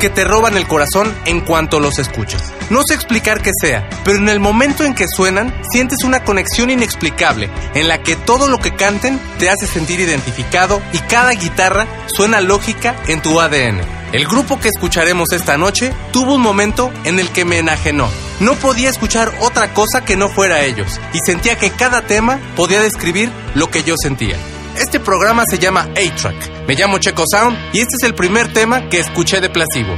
Que te roban el corazón en cuanto los escuchas. No sé explicar qué sea, pero en el momento en que suenan, sientes una conexión inexplicable, en la que todo lo que canten te hace sentir identificado y cada guitarra suena lógica en tu ADN. El grupo que escucharemos esta noche tuvo un momento en el que me enajenó. No podía escuchar otra cosa que no fuera ellos, y sentía que cada tema podía describir lo que yo sentía. Este programa se llama A-Track. Me llamo Checo Sound y este es el primer tema que escuché de Placebo.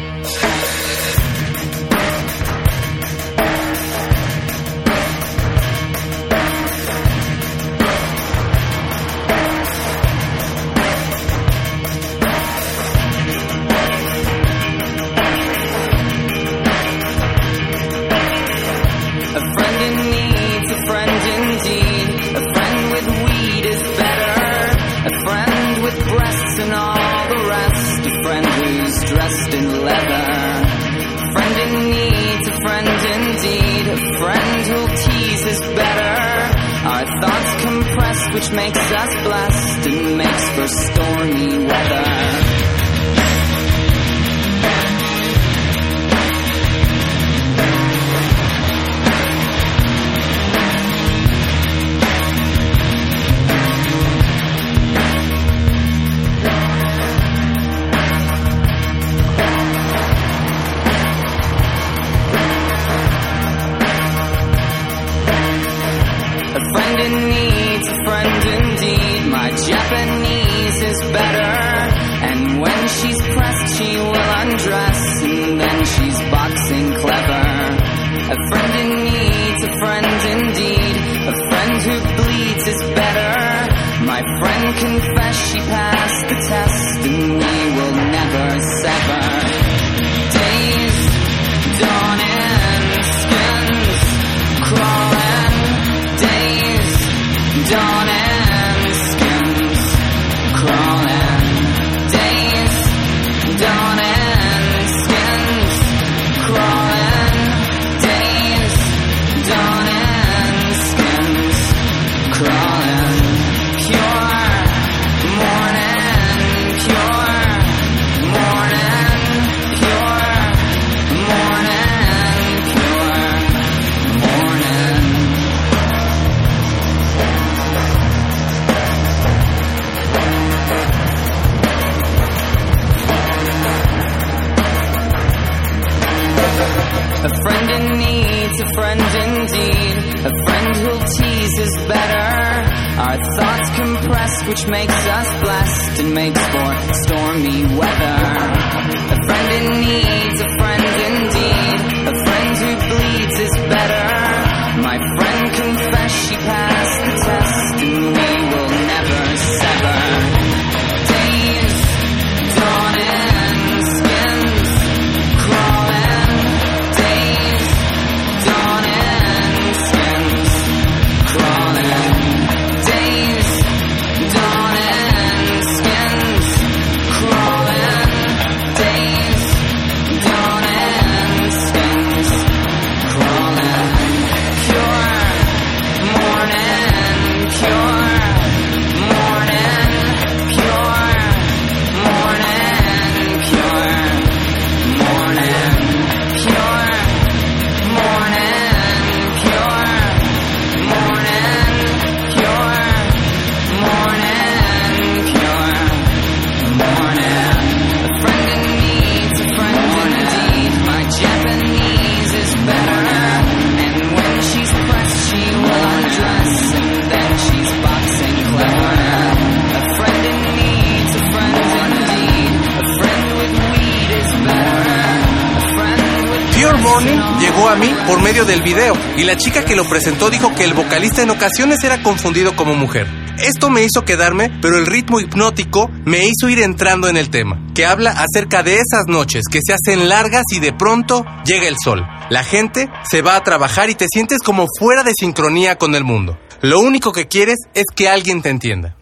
Y la chica que lo presentó dijo que el vocalista en ocasiones era confundido como mujer. Esto me hizo quedarme, pero el ritmo hipnótico me hizo ir entrando en el tema, que habla acerca de esas noches que se hacen largas y de pronto llega el sol. La gente se va a trabajar y te sientes como fuera de sincronía con el mundo. Lo único que quieres es que alguien te entienda.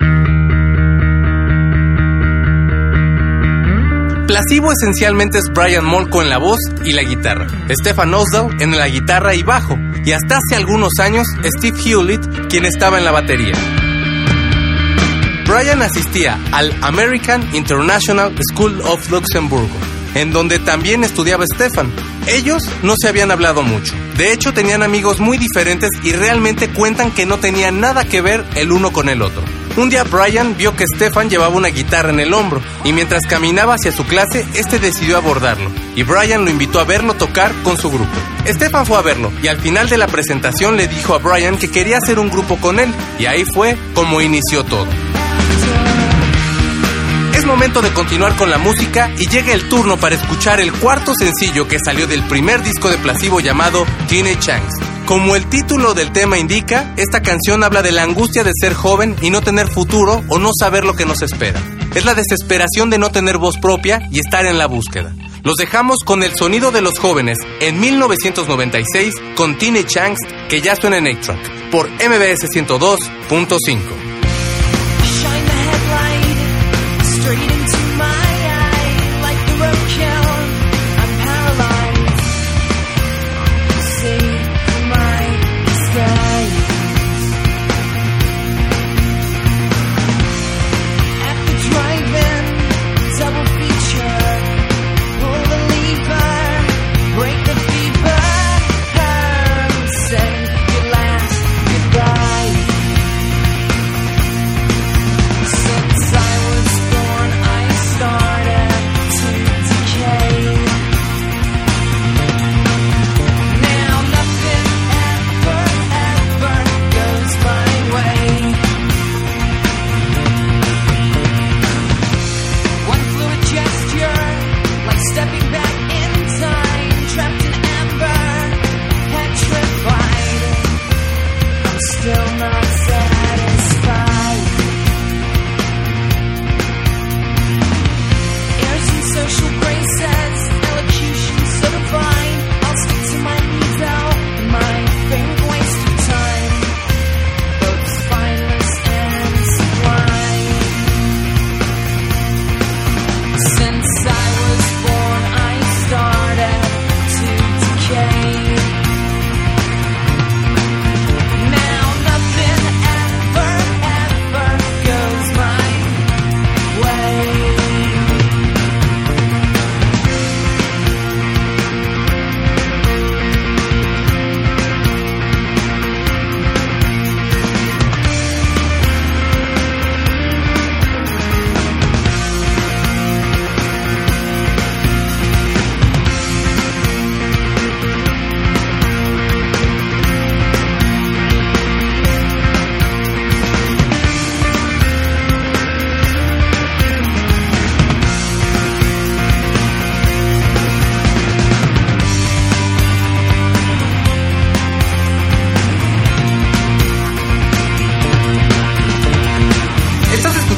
Placebo esencialmente es Brian Molko en la voz y la guitarra, Stefan Osdal en la guitarra y bajo, y hasta hace algunos años Steve Hewlett quien estaba en la batería. Brian asistía al American International School of Luxemburgo, en donde también estudiaba Stefan. Ellos no se habían hablado mucho. De hecho, tenían amigos muy diferentes y realmente cuentan que no tenían nada que ver el uno con el otro. Un día Brian vio que Stefan llevaba una guitarra en el hombro y mientras caminaba hacia su clase, este decidió abordarlo y Brian lo invitó a verlo tocar con su grupo. Stefan fue a verlo y al final de la presentación le dijo a Brian que quería hacer un grupo con él y ahí fue como inició todo. Es momento de continuar con la música y llega el turno para escuchar el cuarto sencillo que salió del primer disco de Placebo llamado Teenage Angst. Como el título del tema indica, esta canción habla de la angustia de ser joven y no tener futuro o no saber lo que nos espera. Es la desesperación de no tener voz propia y estar en la búsqueda. Los dejamos con el sonido de los jóvenes en 1996 con Teenage Angst que ya suena en 8-Track por MBS 102.5.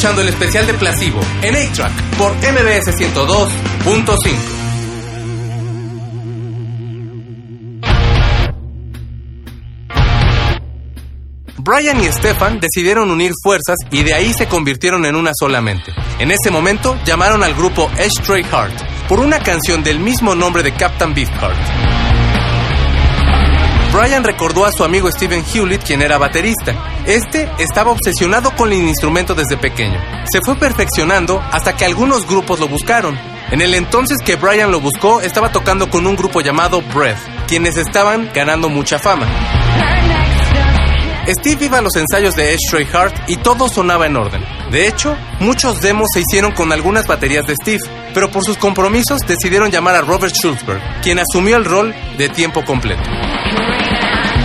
el especial de Placebo en A-Track por MBS 102.5. Brian y Stefan decidieron unir fuerzas y de ahí se convirtieron en una solamente. En ese momento llamaron al grupo Ashtray Heart por una canción del mismo nombre de Captain Beefheart. Brian recordó a su amigo Steven Hewlett, quien era baterista. Este estaba obsesionado con el instrumento desde pequeño. Se fue perfeccionando hasta que algunos grupos lo buscaron. En el entonces que Brian lo buscó, estaba tocando con un grupo llamado Breath, quienes estaban ganando mucha fama. Steve iba a los ensayos de Stray Heart y todo sonaba en orden. De hecho, muchos demos se hicieron con algunas baterías de Steve, pero por sus compromisos decidieron llamar a Robert Schultzberg, quien asumió el rol de tiempo completo.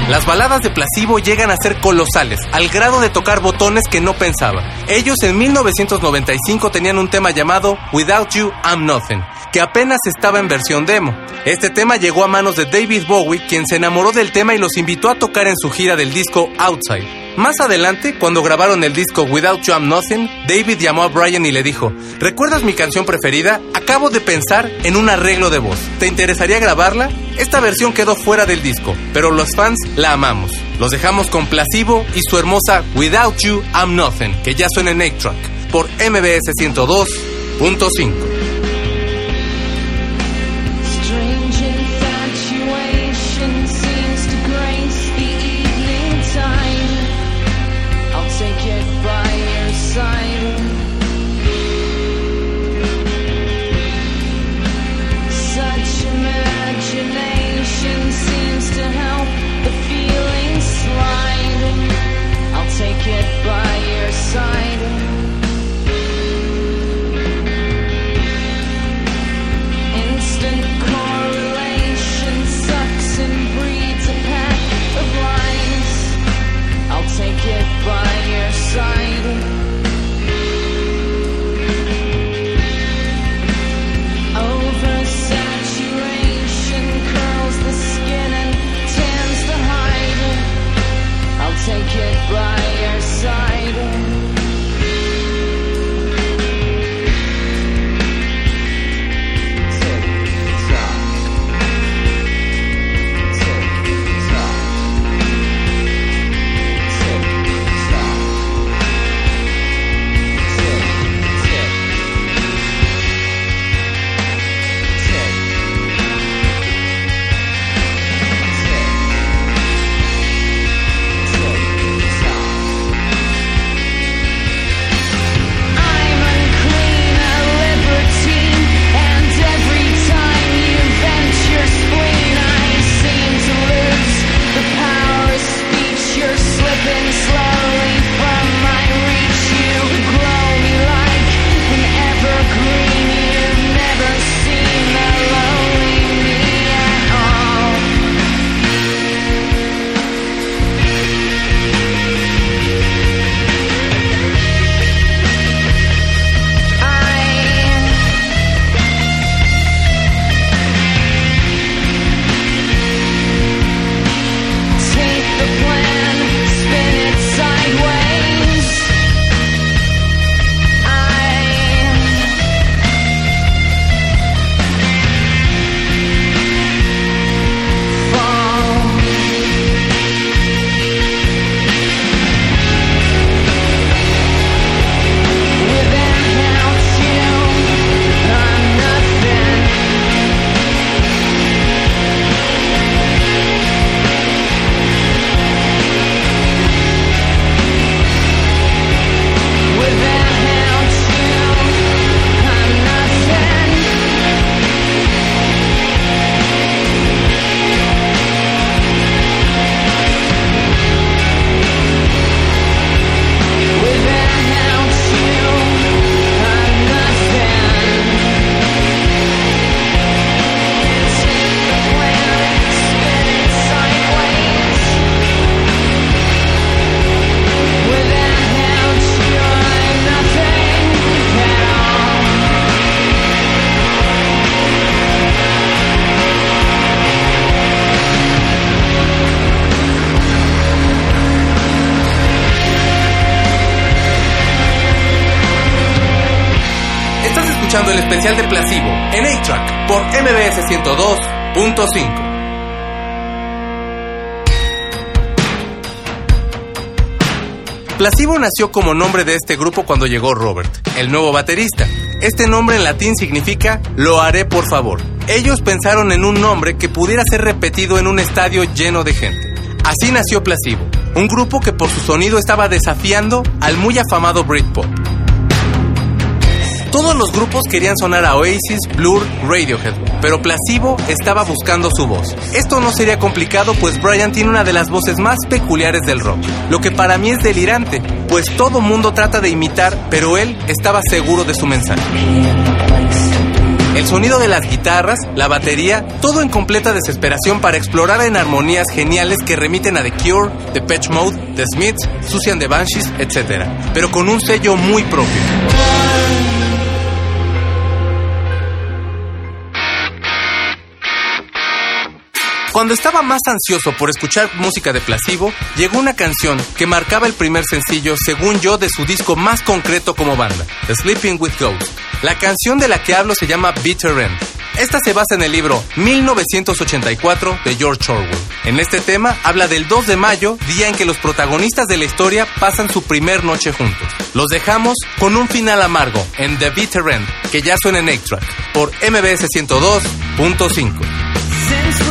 Las baladas de Placebo llegan a ser colosales, al grado de tocar botones que no pensaba. Ellos en 1995 tenían un tema llamado Without You, I'm Nothing, que apenas estaba en versión demo. Este tema llegó a manos de David Bowie, quien se enamoró del tema y los invitó a tocar en su gira del disco Outside. Más adelante, cuando grabaron el disco Without You I'm Nothing, David llamó a Brian y le dijo, ¿recuerdas mi canción preferida? Acabo de pensar en un arreglo de voz. ¿Te interesaría grabarla? Esta versión quedó fuera del disco, pero los fans la amamos. Los dejamos con Placebo y su hermosa Without You I'm Nothing, que ya suena en 8-Track, por MBS 102.5. en A-Track por MBS 102.5. Placebo nació como nombre de este grupo cuando llegó Robert, el nuevo baterista. Este nombre en latín significa lo haré por favor. Ellos pensaron en un nombre que pudiera ser repetido en un estadio lleno de gente. Así nació Placebo, un grupo que por su sonido estaba desafiando al muy afamado Britpop. Todos los grupos querían sonar a Oasis, Blur, Radiohead, pero Placebo estaba buscando su voz. Esto no sería complicado pues Brian tiene una de las voces más peculiares del rock, lo que para mí es delirante, pues todo mundo trata de imitar, pero él estaba seguro de su mensaje. El sonido de las guitarras, la batería, todo en completa desesperación para explorar en armonías geniales que remiten a The Cure, The Patch Mode, The Smiths, Susan the Banshees, etc. Pero con un sello muy propio. Cuando estaba más ansioso por escuchar música de Placebo, llegó una canción que marcaba el primer sencillo, según yo, de su disco más concreto como banda, Sleeping with Ghosts. La canción de la que hablo se llama Bitter End. Esta se basa en el libro 1984 de George Orwell. En este tema habla del 2 de mayo, día en que los protagonistas de la historia pasan su primer noche juntos. Los dejamos con un final amargo en The Bitter End, que ya suena en 8-Track, por MBS 102.5.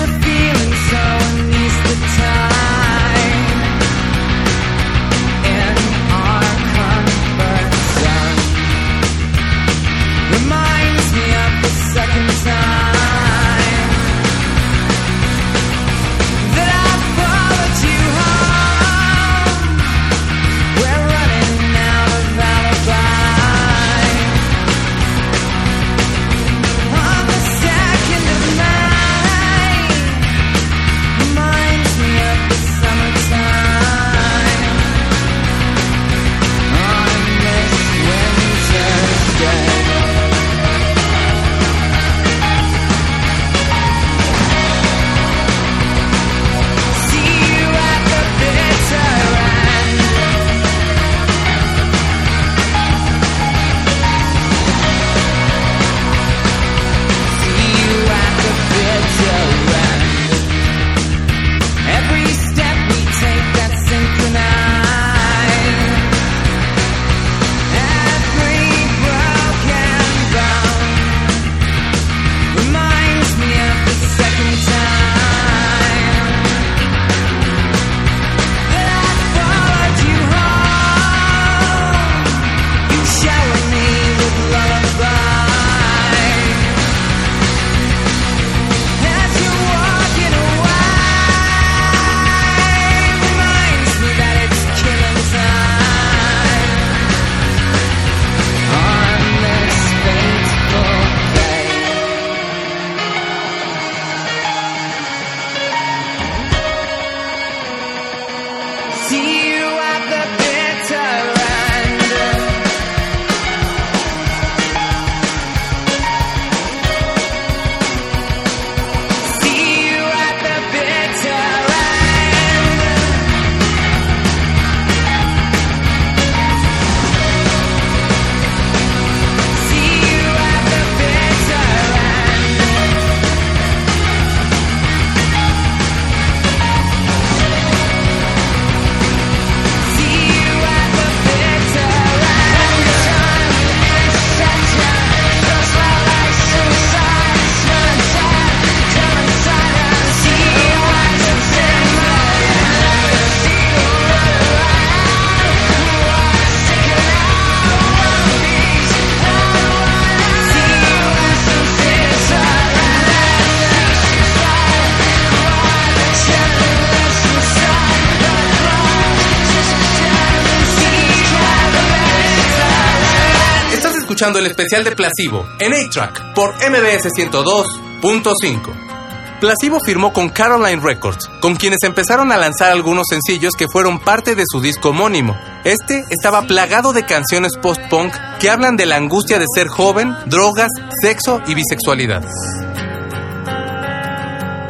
escuchando el especial de Placebo en A-Track por MBS 102.5. Placebo firmó con Caroline Records, con quienes empezaron a lanzar algunos sencillos que fueron parte de su disco homónimo. Este estaba plagado de canciones post-punk que hablan de la angustia de ser joven, drogas, sexo y bisexualidad.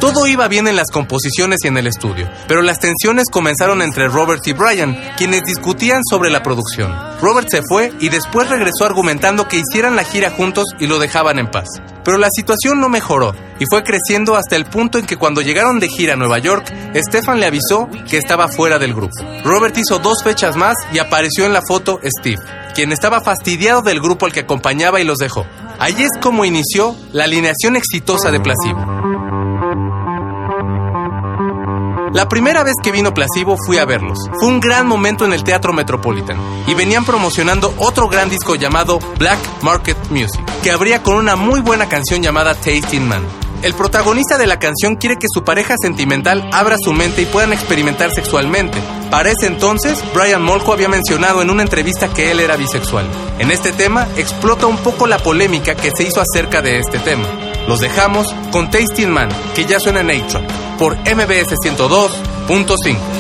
Todo iba bien en las composiciones y en el estudio, pero las tensiones comenzaron entre Robert y Brian, quienes discutían sobre la producción. Robert se fue y después regresó argumentando que hicieran la gira juntos y lo dejaban en paz. Pero la situación no mejoró y fue creciendo hasta el punto en que cuando llegaron de gira a Nueva York, Stefan le avisó que estaba fuera del grupo. Robert hizo dos fechas más y apareció en la foto Steve, quien estaba fastidiado del grupo al que acompañaba y los dejó. Allí es como inició la alineación exitosa de Placebo. La primera vez que vino Placebo fui a verlos. Fue un gran momento en el Teatro Metropolitan y venían promocionando otro gran disco llamado Black Market Music, que abría con una muy buena canción llamada Tasting Man. El protagonista de la canción quiere que su pareja sentimental abra su mente y puedan experimentar sexualmente. Para ese entonces, Brian Molko había mencionado en una entrevista que él era bisexual. En este tema explota un poco la polémica que se hizo acerca de este tema. Los dejamos con Tasting Man, que ya suena en a por MBS 102.5.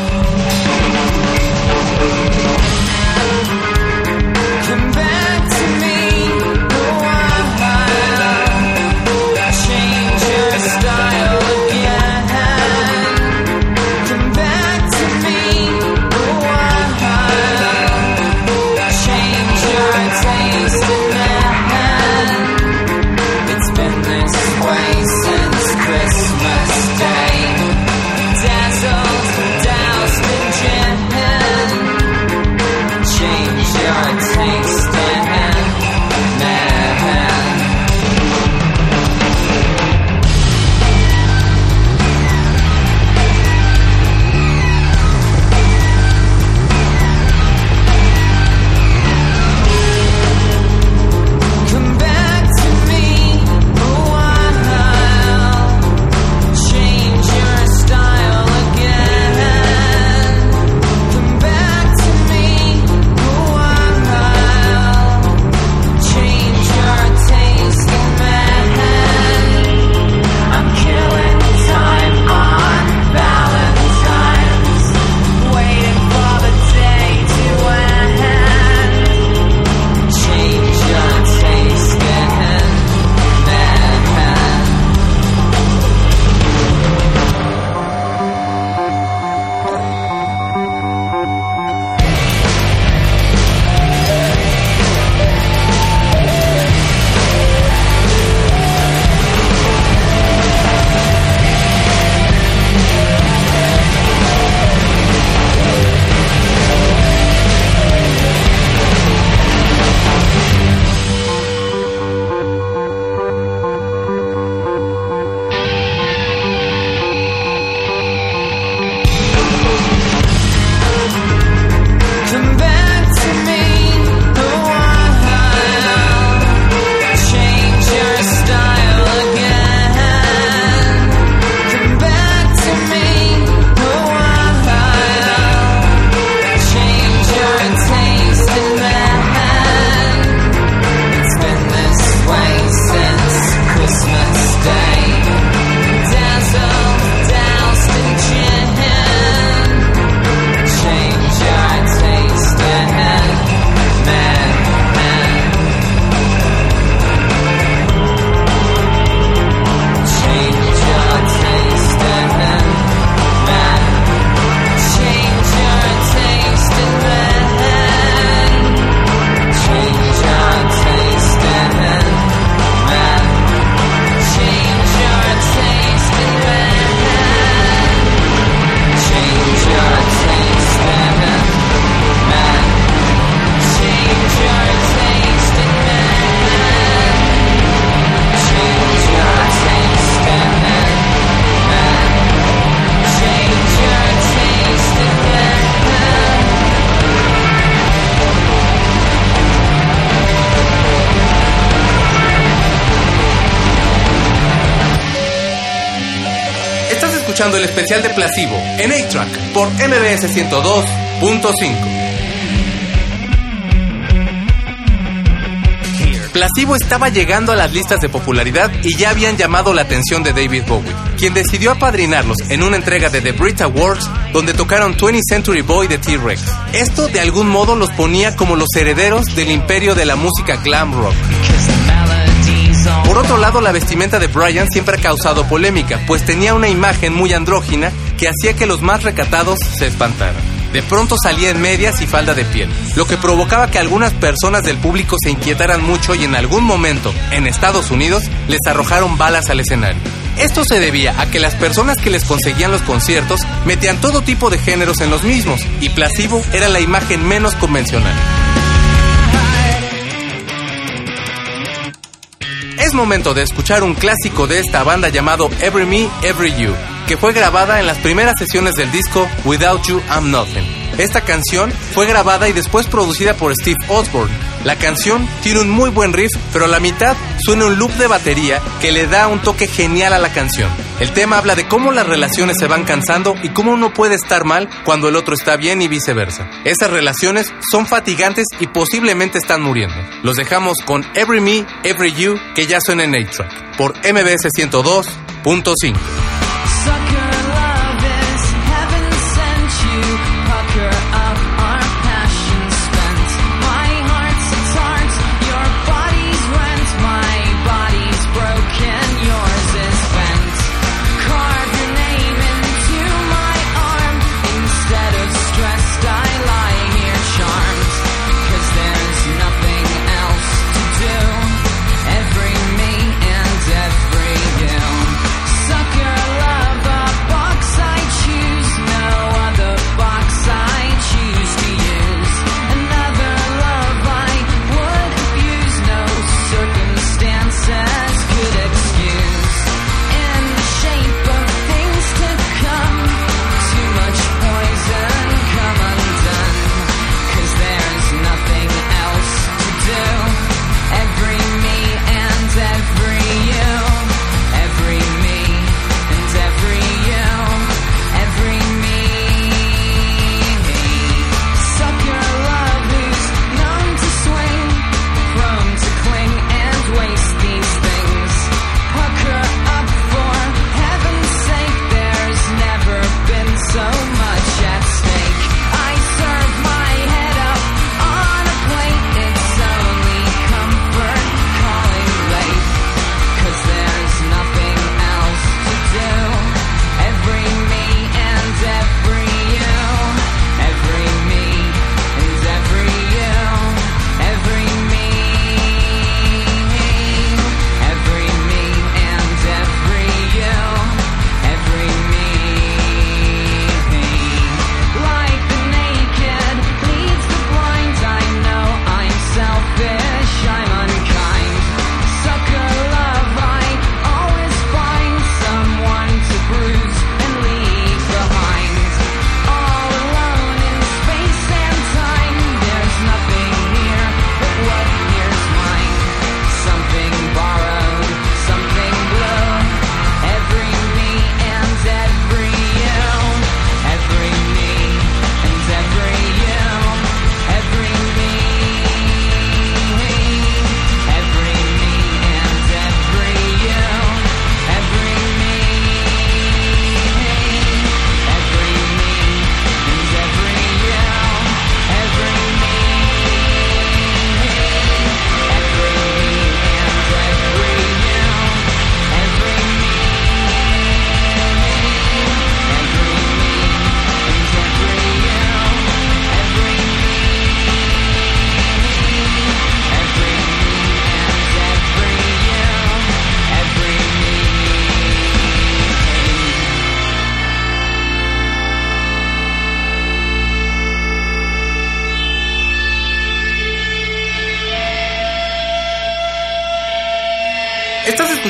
el especial de Placebo en A-Track por MBS 102.5. Placebo estaba llegando a las listas de popularidad y ya habían llamado la atención de David Bowie, quien decidió apadrinarlos en una entrega de The Brit Awards donde tocaron 20th Century Boy de T-Rex. Esto de algún modo los ponía como los herederos del imperio de la música glam rock. Por otro lado, la vestimenta de Brian siempre ha causado polémica, pues tenía una imagen muy andrógina que hacía que los más recatados se espantaran. De pronto salía en medias y falda de piel, lo que provocaba que algunas personas del público se inquietaran mucho y en algún momento, en Estados Unidos, les arrojaron balas al escenario. Esto se debía a que las personas que les conseguían los conciertos metían todo tipo de géneros en los mismos, y Placebo era la imagen menos convencional. Es momento de escuchar un clásico de esta banda llamado Every Me, Every You, que fue grabada en las primeras sesiones del disco Without You I'm Nothing. Esta canción fue grabada y después producida por Steve Osborne. La canción tiene un muy buen riff, pero a la mitad suena un loop de batería que le da un toque genial a la canción. El tema habla de cómo las relaciones se van cansando y cómo uno puede estar mal cuando el otro está bien y viceversa. Esas relaciones son fatigantes y posiblemente están muriendo. Los dejamos con Every Me, Every You, que ya suena en A-Track, por MBS 102.5.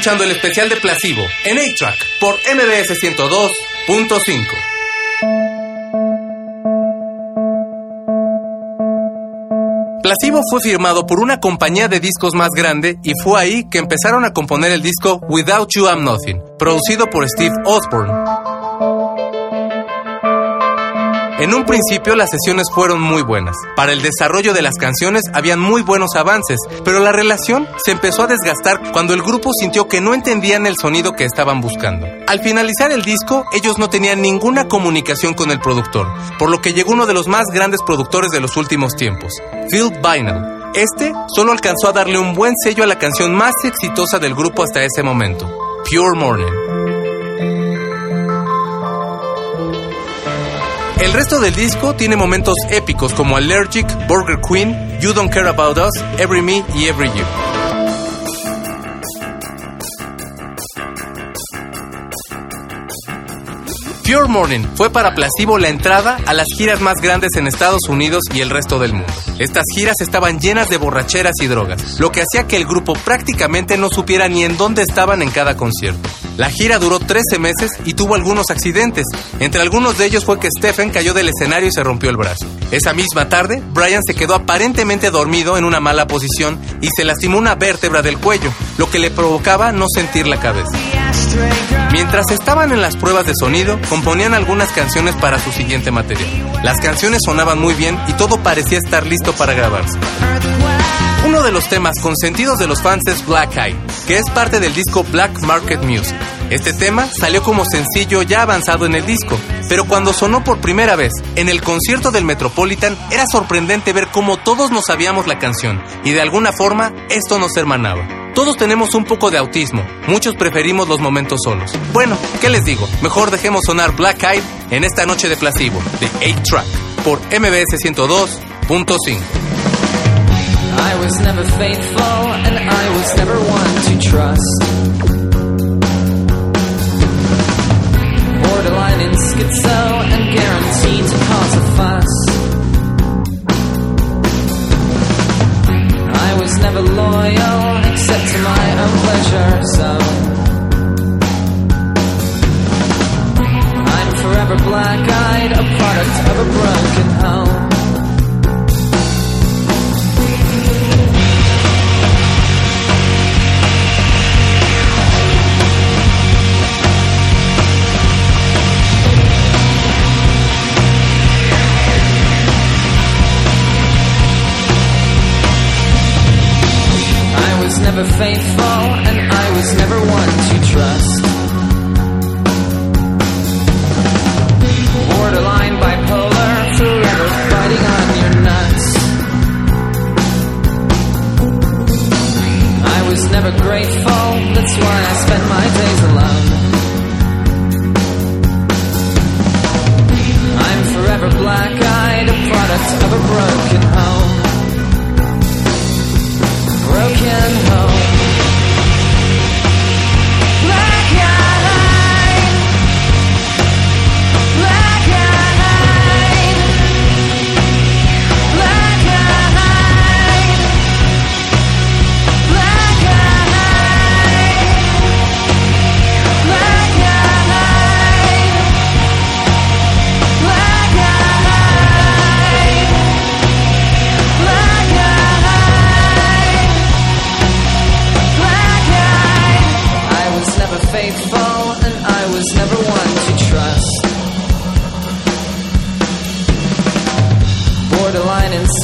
escuchando el especial de Placebo en A-Track por MBS 102.5. Placebo fue firmado por una compañía de discos más grande y fue ahí que empezaron a componer el disco Without You I'm Nothing, producido por Steve Osborne. En un principio las sesiones fueron muy buenas. Para el desarrollo de las canciones habían muy buenos avances, pero la relación se empezó a desgastar cuando el grupo sintió que no entendían el sonido que estaban buscando. Al finalizar el disco, ellos no tenían ninguna comunicación con el productor, por lo que llegó uno de los más grandes productores de los últimos tiempos, Phil Bynum. Este solo alcanzó a darle un buen sello a la canción más exitosa del grupo hasta ese momento, Pure Morning. El resto del disco tiene momentos épicos como Allergic, Burger Queen, You Don't Care About Us, Every Me y Every You. Pure Morning fue para Placebo la entrada a las giras más grandes en Estados Unidos y el resto del mundo. Estas giras estaban llenas de borracheras y drogas, lo que hacía que el grupo prácticamente no supiera ni en dónde estaban en cada concierto. La gira duró 13 meses y tuvo algunos accidentes. Entre algunos de ellos fue que Stephen cayó del escenario y se rompió el brazo. Esa misma tarde, Brian se quedó aparentemente dormido en una mala posición y se lastimó una vértebra del cuello, lo que le provocaba no sentir la cabeza. Mientras estaban en las pruebas de sonido, componían algunas canciones para su siguiente material. Las canciones sonaban muy bien y todo parecía estar listo para grabarse. De los temas consentidos de los fans es Black Eye, que es parte del disco Black Market Music. Este tema salió como sencillo ya avanzado en el disco, pero cuando sonó por primera vez en el concierto del Metropolitan era sorprendente ver cómo todos nos sabíamos la canción y de alguna forma esto nos hermanaba. Todos tenemos un poco de autismo, muchos preferimos los momentos solos. Bueno, ¿qué les digo? Mejor dejemos sonar Black Eyed en esta noche de placebo, de 8 Track, por MBS 102.5. I was never faithful and I was never one to trust. Borderline in schizo and guaranteed to cause a fuss. I was never loyal except to my own pleasure, so I'm forever black-eyed, a product of a broken home. Faithful, and I was never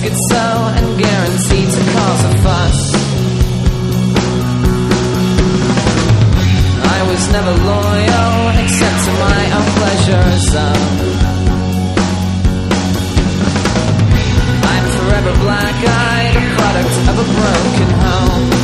get so and guaranteed to cause a fuss. I was never loyal except to my own pleasure, so I'm forever black eyed, a product of a broken home.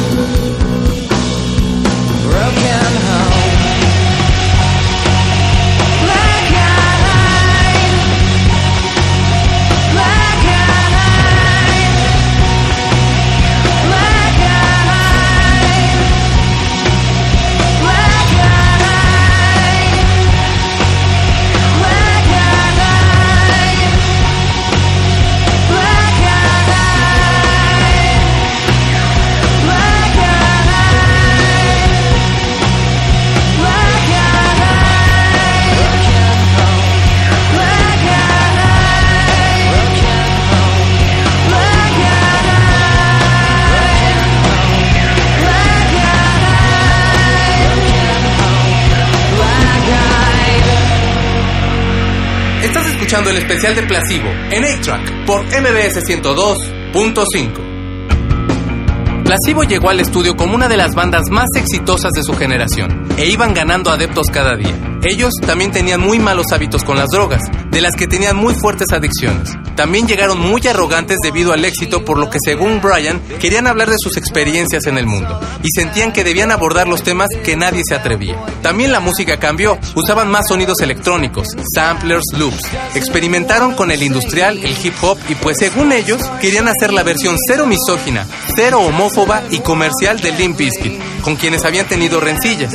El especial de Placebo en A-Track por MBS 102.5. Placebo llegó al estudio como una de las bandas más exitosas de su generación e iban ganando adeptos cada día. Ellos también tenían muy malos hábitos con las drogas, de las que tenían muy fuertes adicciones. También llegaron muy arrogantes debido al éxito, por lo que según Brian, querían hablar de sus experiencias en el mundo y sentían que debían abordar los temas que nadie se atrevía. También la música cambió, usaban más sonidos electrónicos, samplers, loops. Experimentaron con el industrial, el hip hop y pues según ellos querían hacer la versión cero misógina, cero homófoba y comercial de Limp Bizkit, con quienes habían tenido rencillas.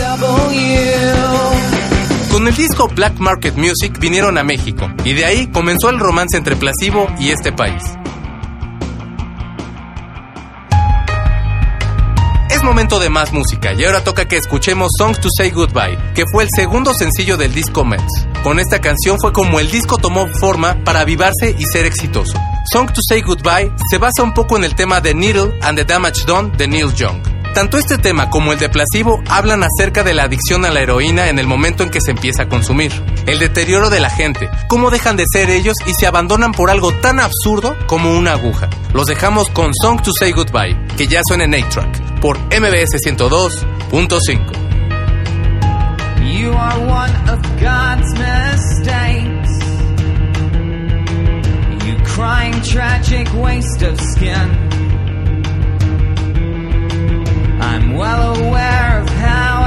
Con el disco Black Market Music vinieron a México y de ahí comenzó el romance entre Placebo y este país. Es momento de más música y ahora toca que escuchemos Songs to Say Goodbye, que fue el segundo sencillo del disco Mets. Con esta canción fue como el disco tomó forma para avivarse y ser exitoso. Song to Say Goodbye se basa un poco en el tema de Needle and the Damage Done de Neil Young. Tanto este tema como el de placebo hablan acerca de la adicción a la heroína en el momento en que se empieza a consumir, el deterioro de la gente, cómo dejan de ser ellos y se abandonan por algo tan absurdo como una aguja. Los dejamos con Song to Say Goodbye, que ya suena en A-Track, por MBS 102.5. You are one of God's mistakes. You crying tragic waste of skin. Well aware of how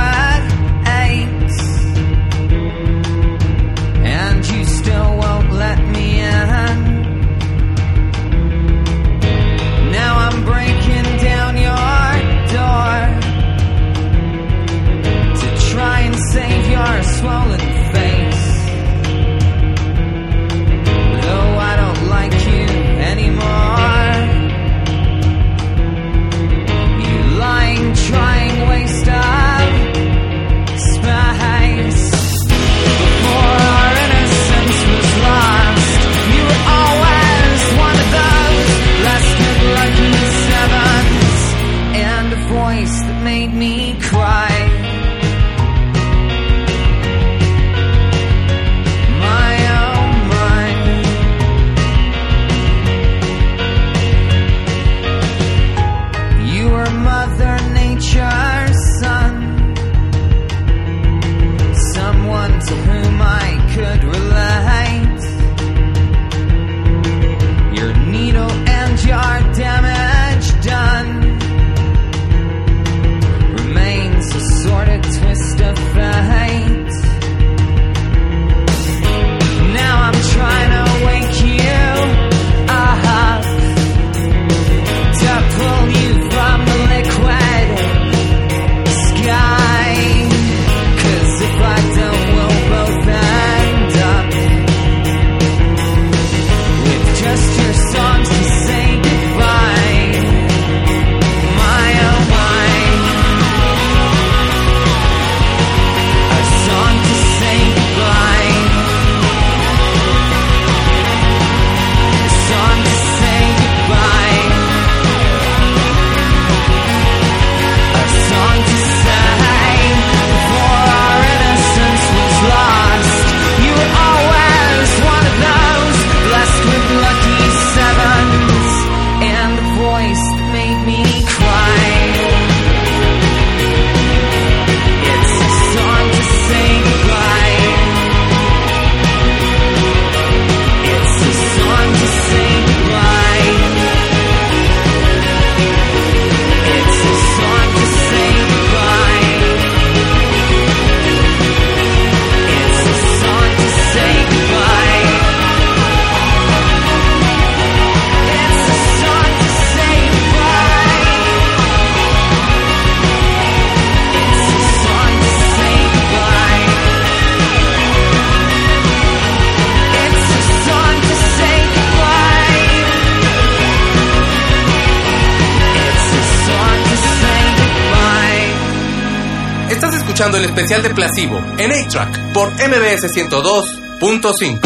A-Track por MBS 102.5.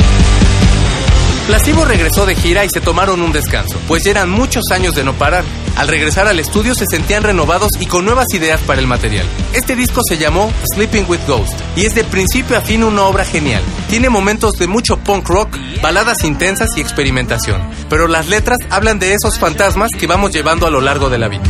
Placebo regresó de gira y se tomaron un descanso, pues ya eran muchos años de no parar. Al regresar al estudio se sentían renovados y con nuevas ideas para el material. Este disco se llamó Sleeping with Ghost y es de principio a fin una obra genial. Tiene momentos de mucho punk rock, baladas intensas y experimentación, pero las letras hablan de esos fantasmas que vamos llevando a lo largo de la vida.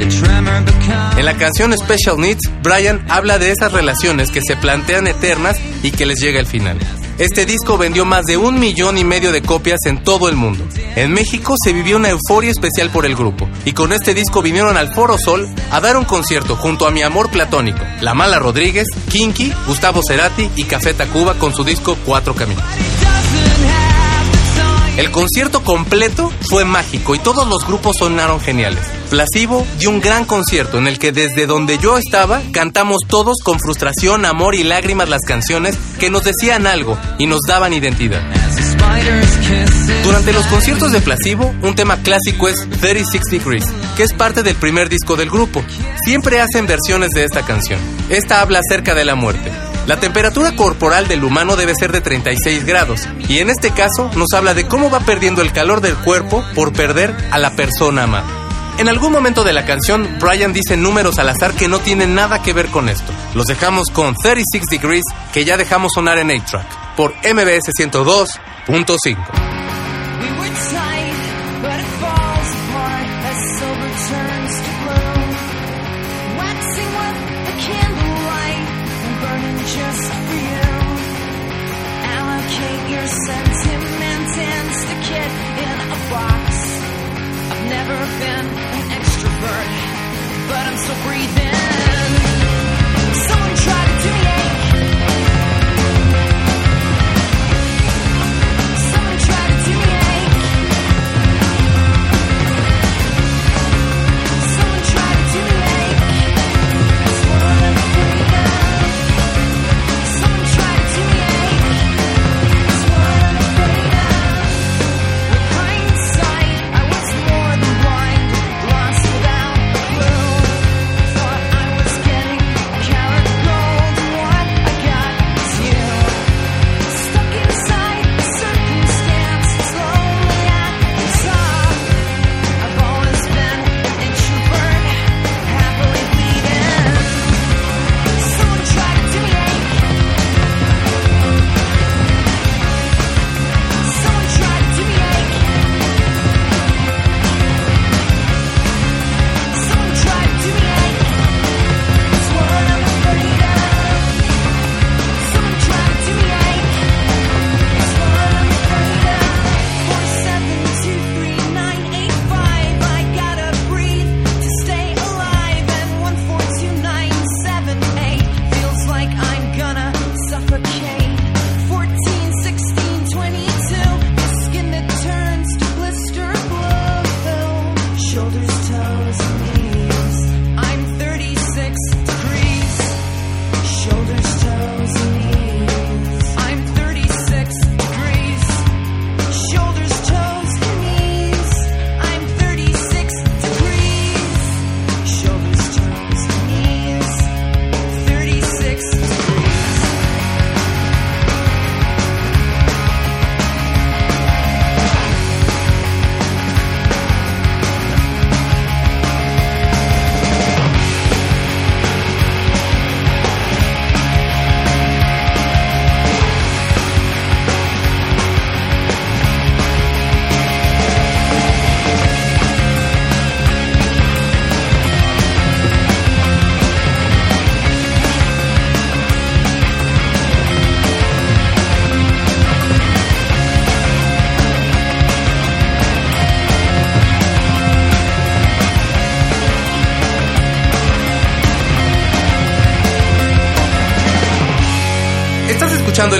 En la canción Special Needs, Brian habla de esas relaciones que se plantean eternas y que les llega el final. Este disco vendió más de un millón y medio de copias en todo el mundo. En México se vivió una euforia especial por el grupo, y con este disco vinieron al Foro Sol a dar un concierto junto a Mi Amor Platónico, La Mala Rodríguez, Kinky, Gustavo Cerati y Café Tacuba con su disco Cuatro Caminos. El concierto completo fue mágico y todos los grupos sonaron geniales. Plasivo dio un gran concierto en el que desde donde yo estaba cantamos todos con frustración, amor y lágrimas las canciones que nos decían algo y nos daban identidad. Durante los conciertos de Plasivo, un tema clásico es 36 Degrees, que es parte del primer disco del grupo. Siempre hacen versiones de esta canción. Esta habla acerca de la muerte. La temperatura corporal del humano debe ser de 36 grados, y en este caso nos habla de cómo va perdiendo el calor del cuerpo por perder a la persona amada. En algún momento de la canción, Brian dice números al azar que no tienen nada que ver con esto. Los dejamos con 36 Degrees, que ya dejamos sonar en 8-Track, por MBS 102.5. box. I've never been an extrovert, but I'm still breathing. Someone try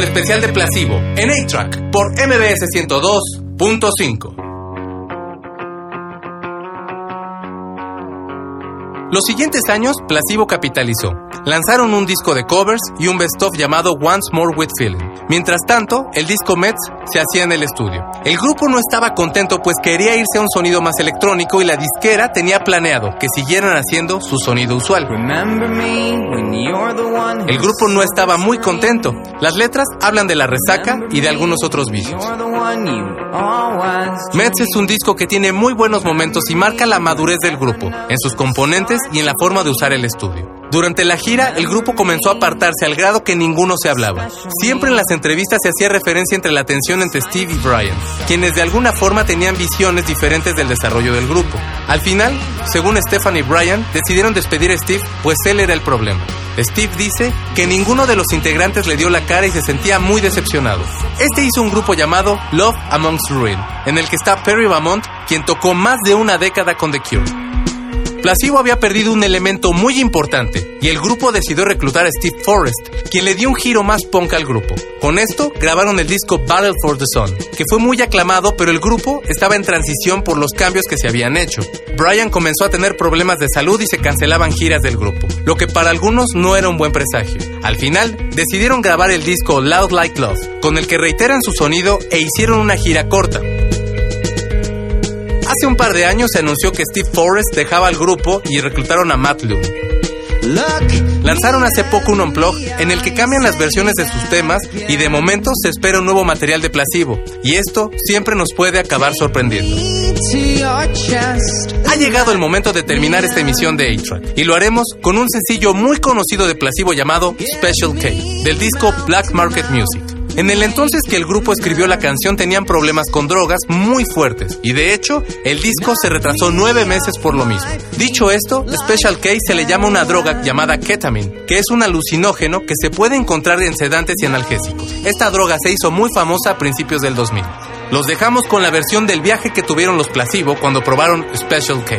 el especial de Plasivo en A-Track por MBS 102.5. Los siguientes años, Plasivo capitalizó. Lanzaron un disco de covers y un best-of llamado Once More With Feeling. Mientras tanto, el disco Mets se hacía en el estudio. El grupo no estaba contento pues quería irse a un sonido más electrónico y la disquera tenía planeado que siguieran haciendo su sonido usual. El grupo no estaba muy contento. Las letras hablan de la resaca y de algunos otros vicios. Mets es un disco que tiene muy buenos momentos y marca la madurez del grupo, en sus componentes y en la forma de usar el estudio. Durante la gira, el grupo comenzó a apartarse al grado que ninguno se hablaba. Siempre en las entrevistas se hacía referencia entre la tensión entre Steve y Brian, quienes de alguna forma tenían visiones diferentes del desarrollo del grupo. Al final, según Stefan y Brian, decidieron despedir a Steve, pues él era el problema. Steve dice que ninguno de los integrantes le dio la cara y se sentía muy decepcionado. Este hizo un grupo llamado Love Amongst Ruin, en el que está Perry Beaumont, quien tocó más de una década con The Cure. Placebo había perdido un elemento muy importante y el grupo decidió reclutar a Steve Forrest, quien le dio un giro más punk al grupo. Con esto grabaron el disco Battle for the Sun, que fue muy aclamado, pero el grupo estaba en transición por los cambios que se habían hecho. Brian comenzó a tener problemas de salud y se cancelaban giras del grupo, lo que para algunos no era un buen presagio. Al final, decidieron grabar el disco Loud Like Love, con el que reiteran su sonido e hicieron una gira corta. Hace un par de años se anunció que Steve Forrest dejaba el grupo y reclutaron a Matt Loom. Lanzaron hace poco un unplug en el que cambian las versiones de sus temas y de momento se espera un nuevo material de Placebo, y esto siempre nos puede acabar sorprendiendo. Ha llegado el momento de terminar esta emisión de A-Track y lo haremos con un sencillo muy conocido de Placebo llamado Special K, del disco Black Market Music. En el entonces que el grupo escribió la canción tenían problemas con drogas muy fuertes y de hecho el disco se retrasó nueve meses por lo mismo. Dicho esto, Special K se le llama una droga llamada ketamine, que es un alucinógeno que se puede encontrar en sedantes y analgésicos. Esta droga se hizo muy famosa a principios del 2000. Los dejamos con la versión del viaje que tuvieron los Placebo cuando probaron Special K.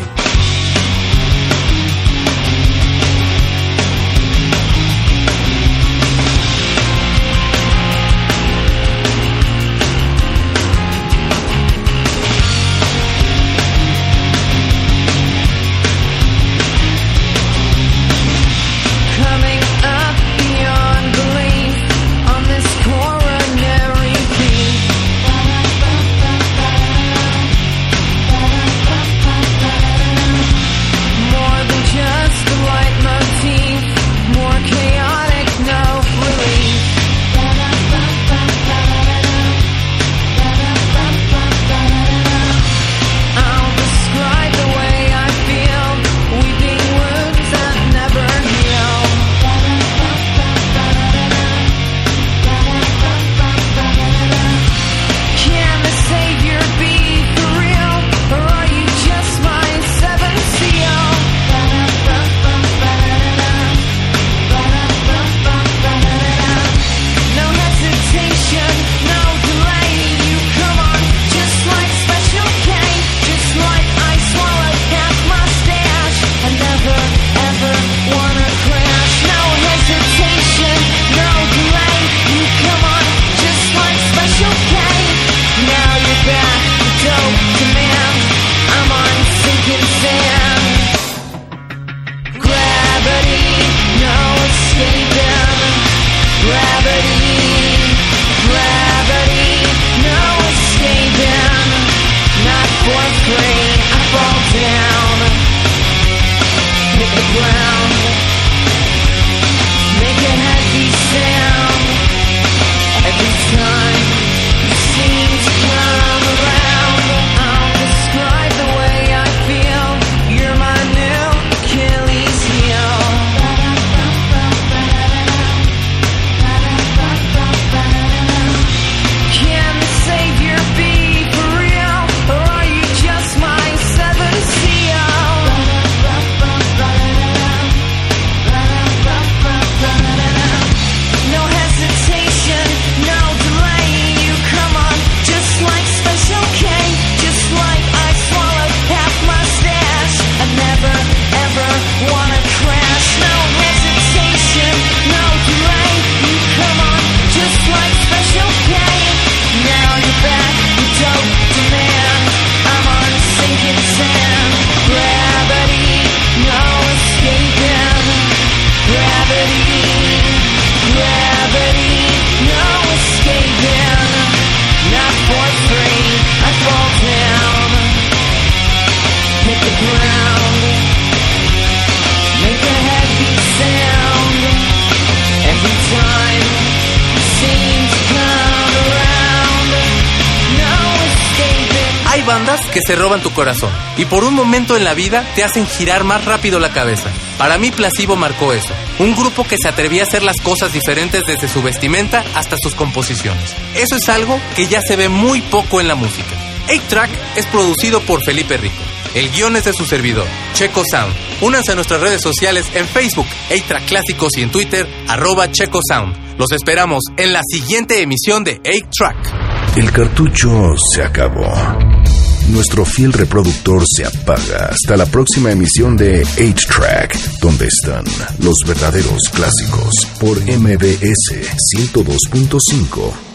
se roban tu corazón y por un momento en la vida te hacen girar más rápido la cabeza. Para mí Placebo marcó eso, un grupo que se atrevía a hacer las cosas diferentes desde su vestimenta hasta sus composiciones. Eso es algo que ya se ve muy poco en la música. 8-Track es producido por Felipe Rico. El guion es de su servidor, Checo Sound. Únanse a nuestras redes sociales en Facebook, 8-Track Clásicos y en Twitter, arroba Checo Sound. Los esperamos en la siguiente emisión de 8-Track. El cartucho se acabó. Nuestro fiel reproductor se apaga. Hasta la próxima emisión de 8-Track, donde están los verdaderos clásicos por MBS 102.5